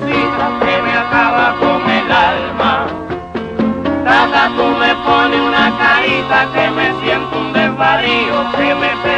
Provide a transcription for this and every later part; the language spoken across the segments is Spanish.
que me acaba con el alma. Tata, tú me pones una carita que me siento un desvarío, que me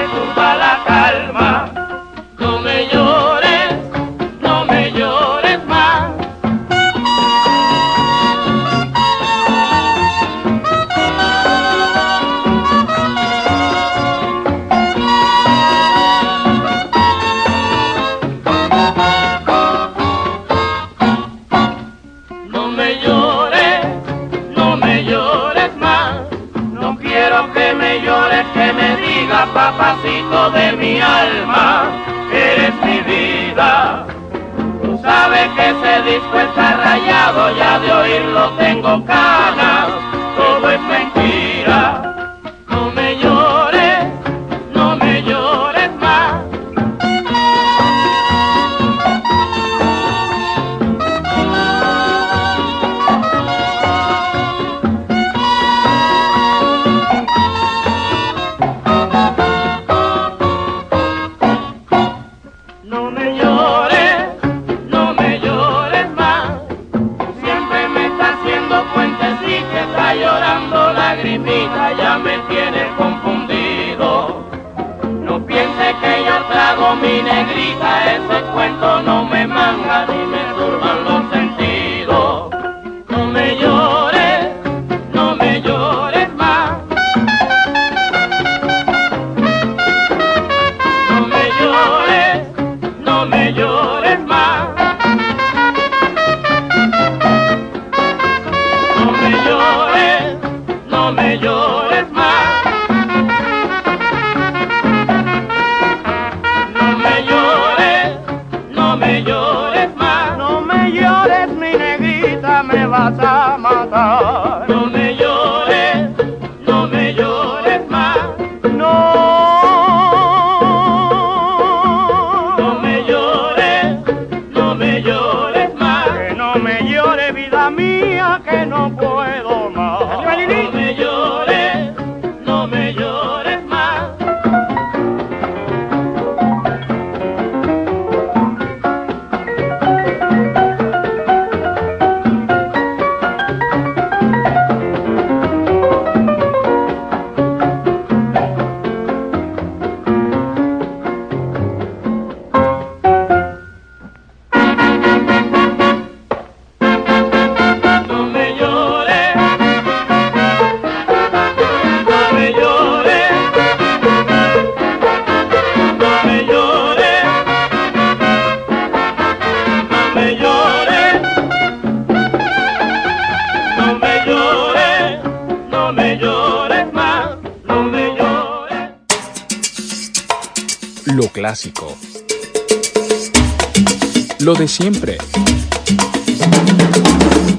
siempre.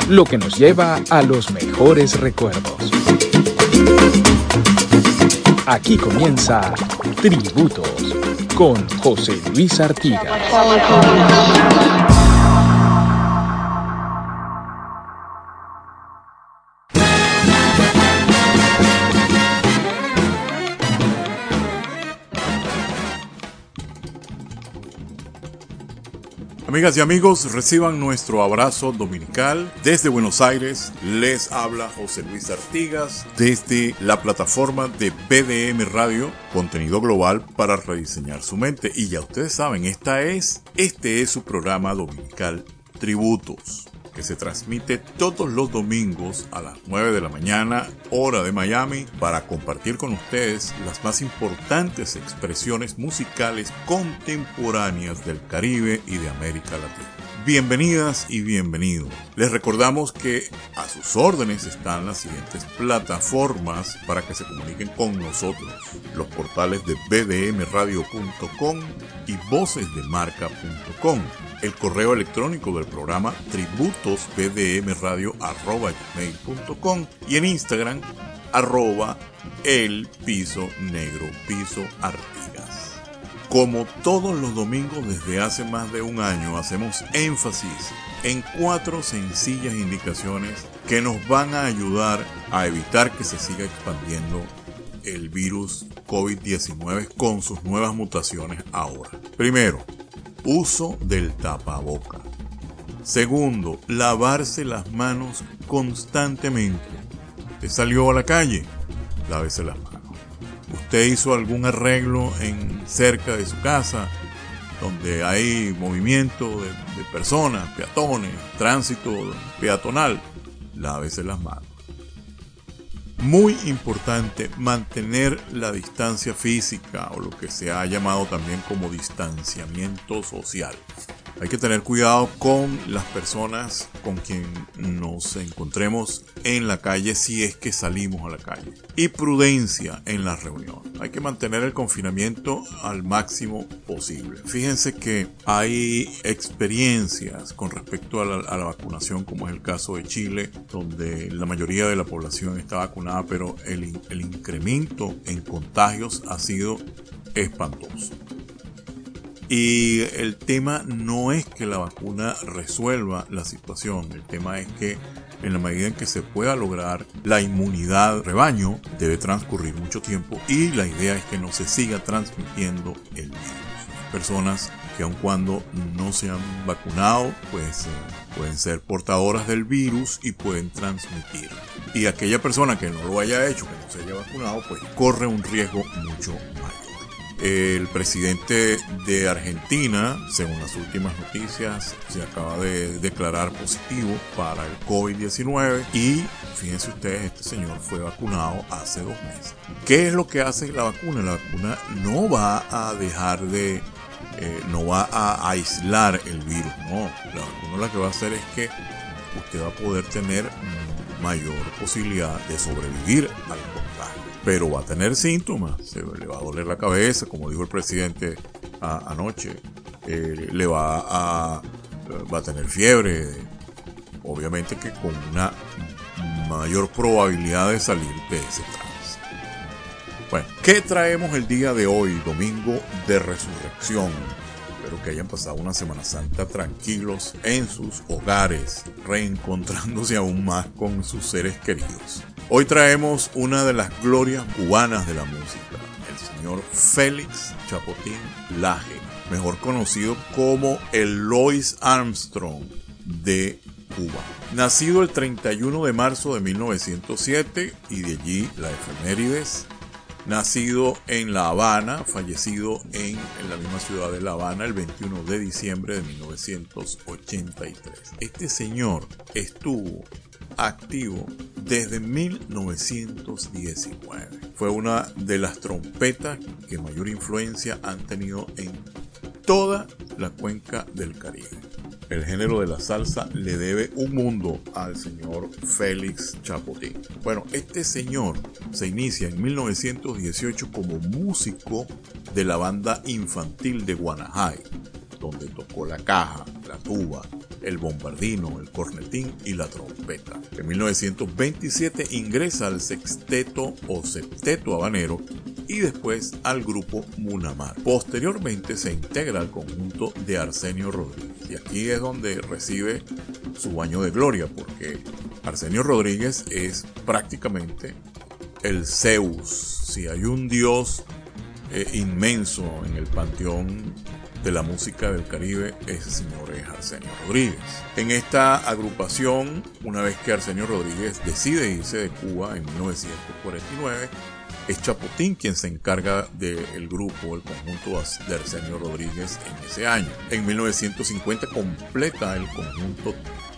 Lo que nos lleva a los mejores recuerdos. Aquí comienza Tributos con José Luis Artigas. Amigas y amigos, reciban nuestro abrazo dominical. Desde Buenos Aires les habla José Luis Artigas desde la plataforma de BDM Radio, contenido global para rediseñar su mente. Y ya ustedes saben, esta es, este es su programa dominical Tributos que se transmite todos los domingos a las 9 de la mañana, hora de Miami, para compartir con ustedes las más importantes expresiones musicales contemporáneas del Caribe y de América Latina. Bienvenidas y bienvenidos. Les recordamos que a sus órdenes están las siguientes plataformas para que se comuniquen con nosotros. Los portales de bdmradio.com y vocesdemarca.com. El correo electrónico del programa tributosbdmradio.com y en Instagram arroba el piso negro piso artigas. Como todos los domingos desde hace más de un año, hacemos énfasis en cuatro sencillas indicaciones que nos van a ayudar a evitar que se siga expandiendo el virus COVID-19 con sus nuevas mutaciones ahora. Primero, uso del tapaboca. Segundo, lavarse las manos constantemente. Usted salió a la calle, lávese las manos. Usted hizo algún arreglo en cerca de su casa, donde hay movimiento de, de personas, peatones, tránsito peatonal, lávese las manos. Muy importante mantener la distancia física o lo que se ha llamado también como distanciamiento social. Hay que tener cuidado con las personas con quien nos encontremos en la calle si es que salimos a la calle. Y prudencia en la reunión. Hay que mantener el confinamiento al máximo posible. Fíjense que hay experiencias con respecto a la, vacunación, como es el caso de Chile, donde la mayoría de la población está vacunada, pero el, el incremento en contagios ha sido espantoso. Y el tema no es que la vacuna resuelva la situación, el tema es que en la medida en que se pueda lograr la inmunidad rebaño, debe transcurrir mucho tiempo y la idea es que no se siga transmitiendo el virus. Personas que aun cuando no se han vacunado, pues eh, pueden ser portadoras del virus y pueden transmitir. Y aquella persona que no lo haya hecho, que no se haya vacunado, pues corre un riesgo mucho mayor. El presidente de Argentina, según las últimas noticias, se acaba de declarar positivo para el COVID-19 y fíjense ustedes, este señor fue vacunado hace dos meses. ¿Qué es lo que hace la vacuna? La vacuna no va a dejar de, eh, no va a aislar el virus, no. La vacuna lo que va a hacer es que usted va a poder tener mayor posibilidad de sobrevivir al contagio pero va a tener síntomas, le va a doler la cabeza, como dijo el presidente anoche, eh, le va a, va a tener fiebre, obviamente que con una mayor probabilidad de salir de ese trance. Bueno, ¿qué traemos el día de hoy, domingo de resurrección? Espero que hayan pasado una Semana Santa tranquilos en sus hogares, reencontrándose aún más con sus seres queridos. Hoy traemos una de las glorias cubanas de la música, el señor Félix Chapotín Laje, mejor conocido como el Lois Armstrong de Cuba. Nacido el 31 de marzo de 1907 y de allí la efemérides nacido en La Habana, fallecido en, la misma ciudad de La Habana el 21 de diciembre de 1983. Este señor estuvo activo desde 1919. Fue una de las trompetas que mayor influencia han tenido en toda la cuenca del Caribe. El género de la salsa le debe un mundo al señor Félix Chapotín. Bueno, este señor se inicia en 1918 como músico de la banda infantil de Guanajay, donde tocó la caja, la tuba, el bombardino, el cornetín y la trompeta. En 1927 ingresa al sexteto o septeto habanero y después al grupo Munamar. Posteriormente se integra al conjunto de Arsenio Rodríguez y aquí es donde recibe su baño de gloria porque Arsenio Rodríguez es prácticamente el Zeus. Si hay un dios eh, inmenso en el panteón de la música del Caribe, ese señor Arsenio Rodríguez. En esta agrupación, una vez que Arsenio Rodríguez decide irse de Cuba en 1949, es Chapotín quien se encarga del grupo, el conjunto de Arsenio Rodríguez en ese año. En 1950 completa el conjunto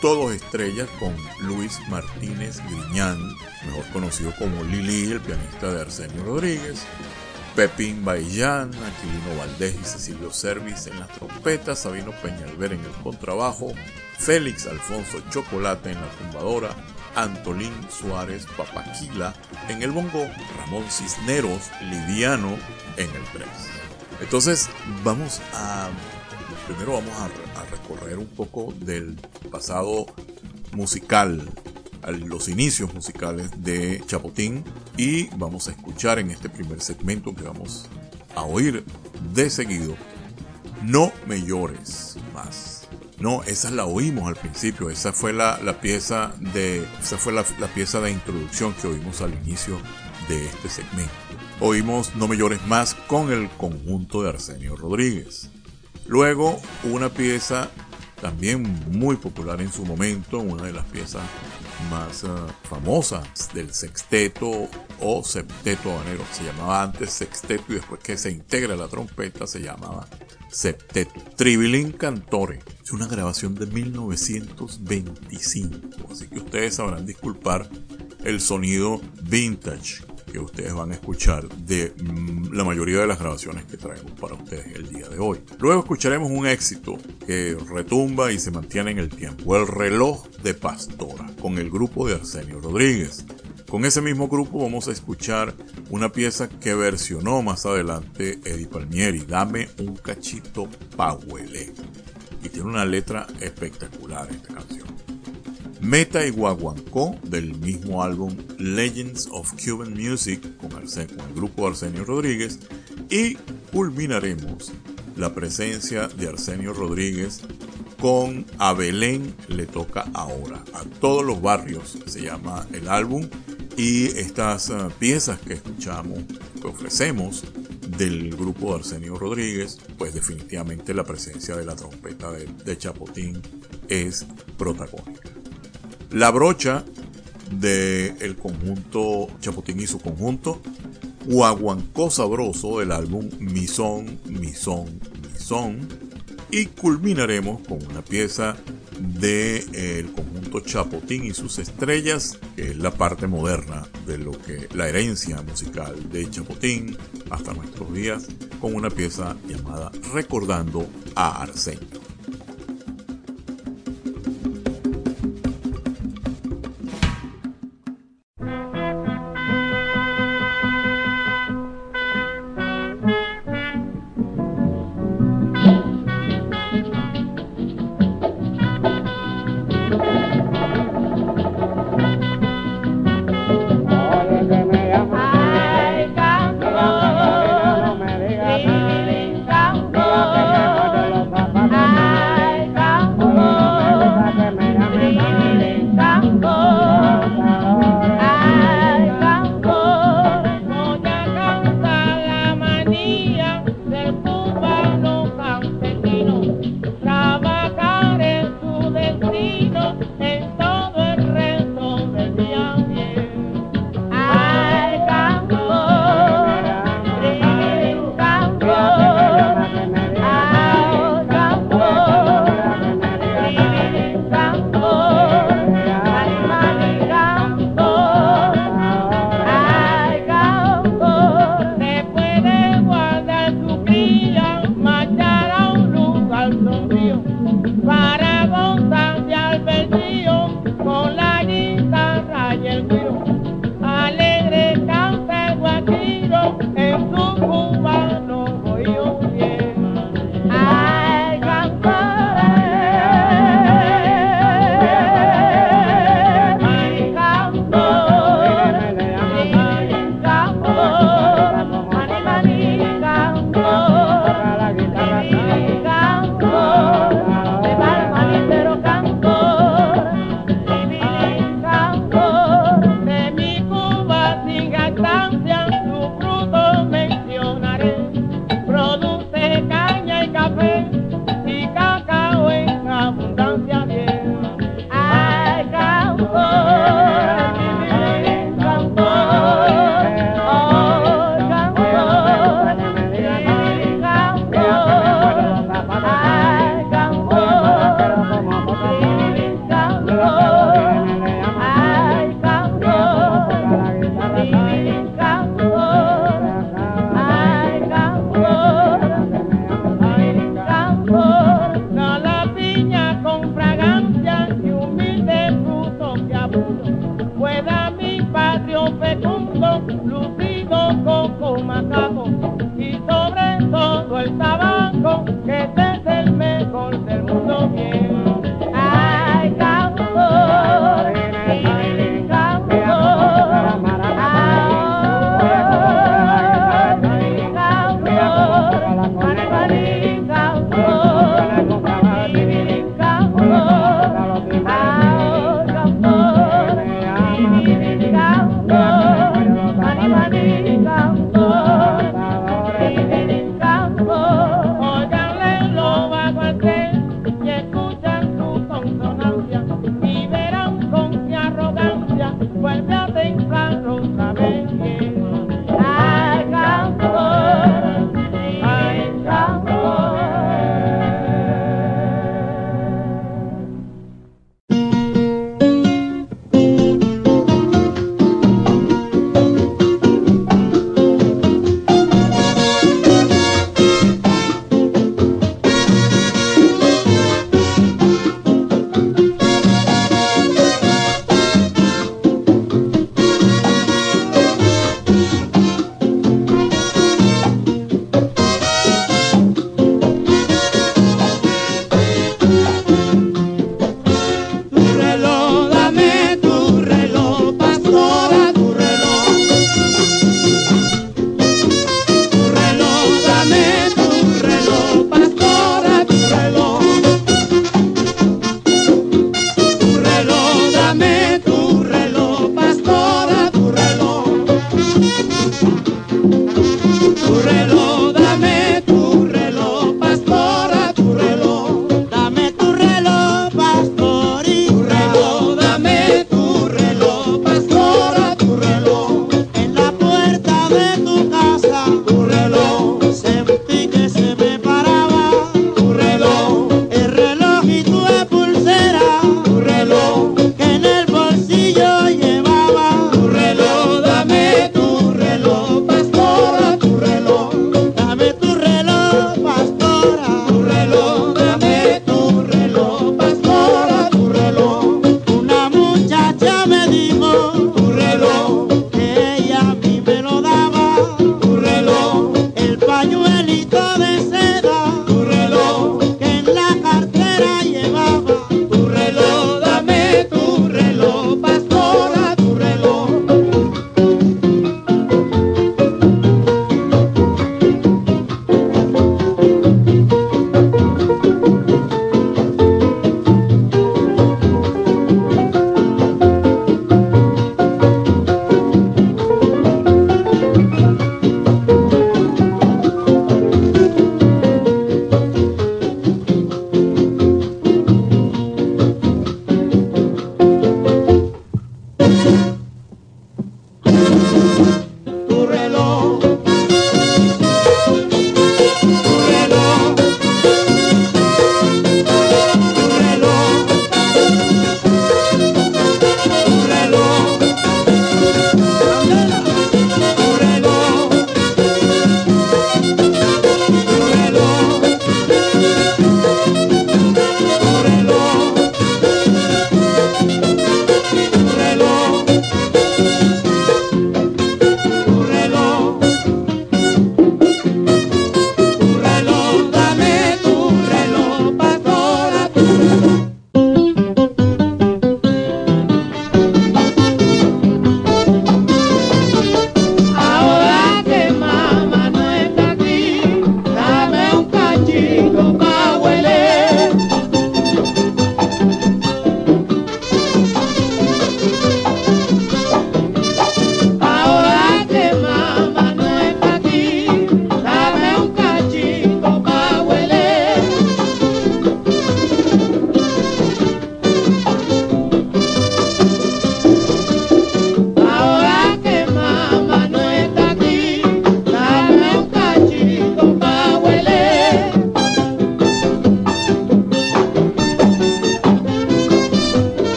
Todos Estrellas con Luis Martínez Griñán, mejor conocido como Lili, el pianista de Arsenio Rodríguez, Pepín Baillán, Aquilino Valdés y Cecilio Servis en las trompetas, Sabino Peñalver en el contrabajo, Félix Alfonso Chocolate en la tumbadora, Antolín Suárez Papaquila en el bongo, Ramón Cisneros Liviano en el 3. Entonces vamos a, primero vamos a recorrer un poco del pasado musical a los inicios musicales de Chapotín y vamos a escuchar en este primer segmento que vamos a oír de seguido No me llores más. No, esa la oímos al principio, esa fue la, pieza de esa fue la, la pieza de introducción que oímos al inicio de este segmento. Oímos No me llores más con el conjunto de Arsenio Rodríguez. Luego una pieza también muy popular en su momento, una de las piezas más uh, famosas del sexteto o septeto habanero. Se llamaba antes sexteto y después que se integra la trompeta se llamaba septeto. Tribilín Cantore. Es una grabación de 1925, así que ustedes sabrán disculpar el sonido vintage que ustedes van a escuchar de mm, la mayoría de las grabaciones que traemos para ustedes el día de hoy. Luego escucharemos un éxito que retumba y se mantiene en el tiempo, El reloj de Pastora, con el grupo de Arsenio Rodríguez. Con ese mismo grupo vamos a escuchar una pieza que versionó más adelante Eddie Palmieri, Dame un cachito pa' Y tiene una letra espectacular esta canción. Meta y Guaguancó del mismo álbum Legends of Cuban Music con, el grupo Arsenio Rodríguez y culminaremos la presencia de Arsenio Rodríguez con A Belén le toca ahora. A todos los barrios se llama el álbum y estas uh, piezas que escuchamos, que ofrecemos del grupo de Arsenio Rodríguez, pues definitivamente la presencia de la trompeta de, de Chapotín es protagónica. La brocha del conjunto Chapotín y su conjunto, Guaguancó Sabroso del álbum Misón, Misón, Misón, y culminaremos con una pieza del el conjunto Chapotín y sus estrellas, que es la parte moderna de lo que la herencia musical de Chapotín hasta nuestros días, con una pieza llamada Recordando a Arsenio.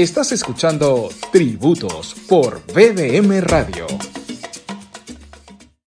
Estás escuchando Tributos por BDM Radio.